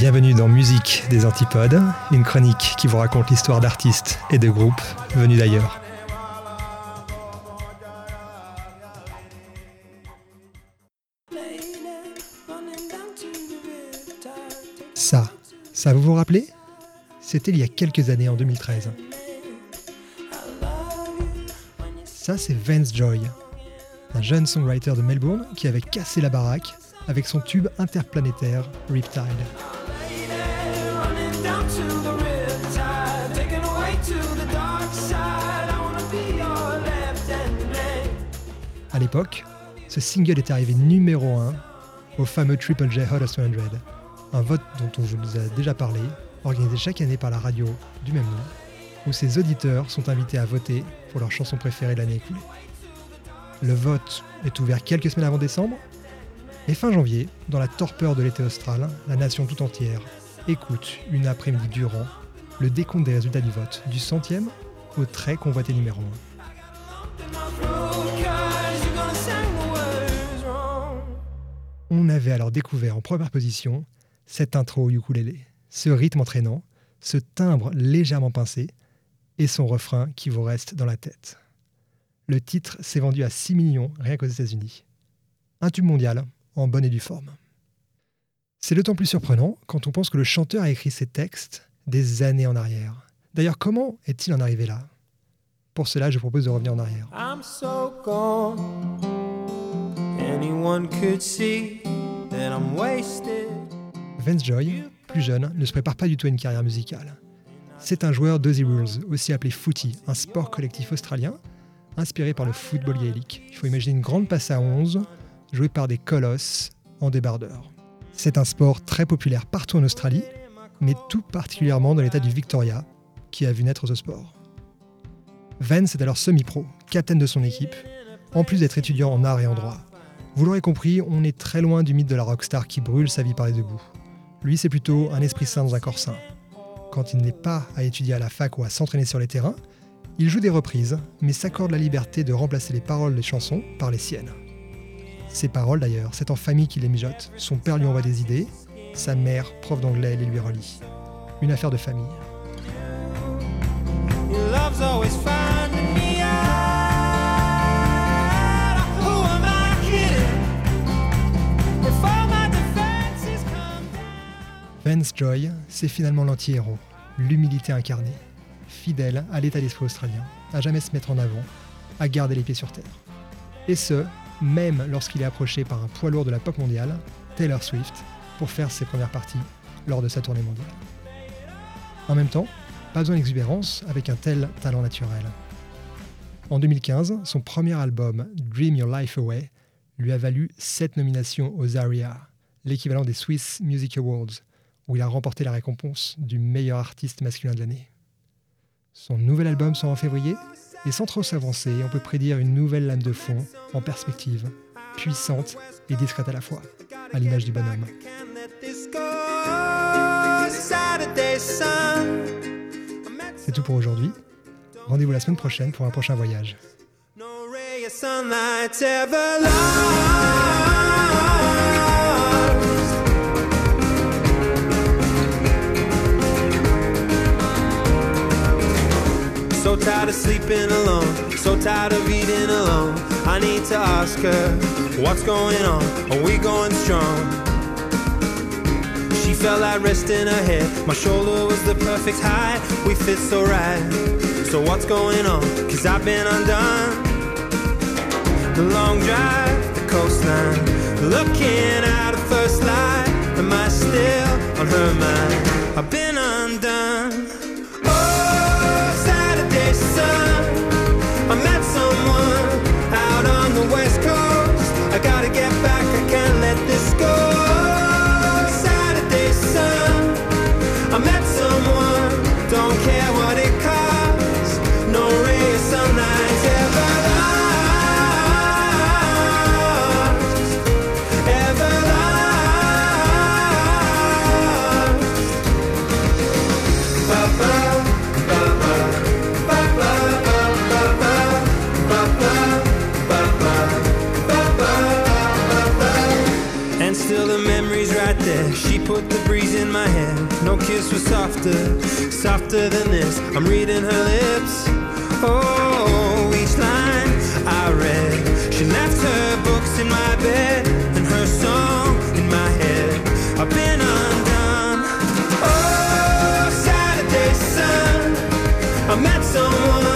Bienvenue dans Musique des Antipodes, une chronique qui vous raconte l'histoire d'artistes et de groupes venus d'ailleurs. Ça, ça vous vous rappelez? C'était il y a quelques années, en 2013. Ça, c'est Vance Joy, un jeune songwriter de Melbourne qui avait cassé la baraque avec son tube interplanétaire Riptide. À l'époque, ce single est arrivé numéro 1 au fameux Triple J Hot 100, un vote dont on vous a déjà parlé, organisé chaque année par la radio du même nom, où ses auditeurs sont invités à voter pour leur chanson préférée l'année écoulée. Le vote est ouvert quelques semaines avant décembre, et fin janvier, dans la torpeur de l'été austral, la nation tout entière écoute une après-midi durant le décompte des résultats du vote, du centième au très convoité numéro 1. On avait alors découvert en première position cette intro au ukulélé, ce rythme entraînant, ce timbre légèrement pincé et son refrain qui vous reste dans la tête. Le titre s'est vendu à 6 millions rien qu'aux États-Unis. Un tube mondial en bonne et due forme. C'est d'autant plus surprenant quand on pense que le chanteur a écrit ses textes des années en arrière. D'ailleurs, comment est-il en arrivé là? Pour cela, je propose de revenir en arrière. Vance Joy, plus jeune, ne se prépare pas du tout à une carrière musicale. C'est un joueur d'Ozzy Rules, aussi appelé footy, un sport collectif australien inspiré par le football gaélique. Il faut imaginer une grande passe à 11 jouée par des colosses en débardeur. C'est un sport très populaire partout en Australie, mais tout particulièrement dans l'état du Victoria, qui a vu naître ce sport. Vance est alors semi-pro, capitaine de son équipe, en plus d'être étudiant en art et en droit. Vous l'aurez compris, on est très loin du mythe de la rockstar qui brûle sa vie par les deux bouts. Lui, c'est plutôt un esprit sain dans un corps sain. Quand il n'est pas à étudier à la fac ou à s'entraîner sur les terrains, il joue des reprises, mais s'accorde la liberté de remplacer les paroles des chansons par les siennes. Ses paroles d'ailleurs, c'est en famille qu'il les mijote. Son père lui envoie des idées, sa mère, prof d'anglais, les lui relie. Une affaire de famille. Vance Joy, c'est finalement l'anti-héros, l'humilité incarnée, fidèle à l'état d'esprit australien, à jamais se mettre en avant, à garder les pieds sur terre. Et ce, même lorsqu'il est approché par un poids lourd de la pop mondiale, Taylor Swift, pour faire ses premières parties lors de sa tournée mondiale. En même temps, pas besoin d'exubérance avec un tel talent naturel. En 2015, son premier album, Dream Your Life Away, lui a valu 7 nominations aux ARIA, l'équivalent des Swiss Music Awards, où il a remporté la récompense du meilleur artiste masculin de l'année. Son nouvel album sort en février, et sans trop s'avancer, on peut prédire une nouvelle lame de fond en perspective, puissante et discrète à la fois, à l'image du bonhomme. C'est tout pour aujourd'hui. Rendez-vous la semaine prochaine pour un prochain voyage. So tired of sleeping alone, so tired of eating alone. I need to ask her, what's going on? Are we going strong? She felt like resting her head. My shoulder was the perfect height. We fit so right. So what's going on? Cause I've been undone. The long drive, the coastline. Looking at a She put the breeze in my hair. No kiss was softer, softer than this. I'm reading her lips. Oh, each line I read. She left her books in my bed and her song in my head. I've been undone. Oh, Saturday sun. I met someone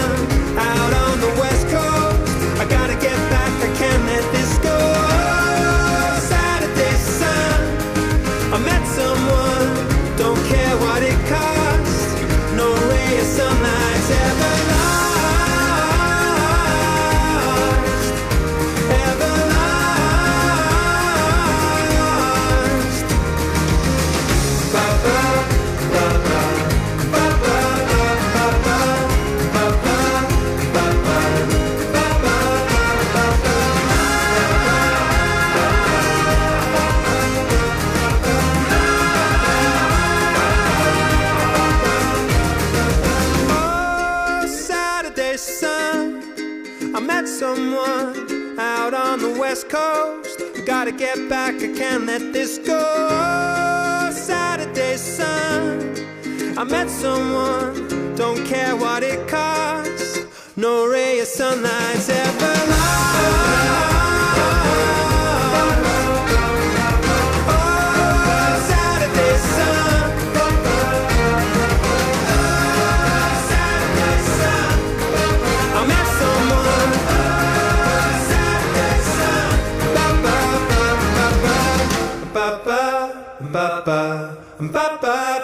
west coast. I gotta get back, I can't let this go. Saturday sun. I met someone, don't care what it costs. No ray of sunlight's ever Papai.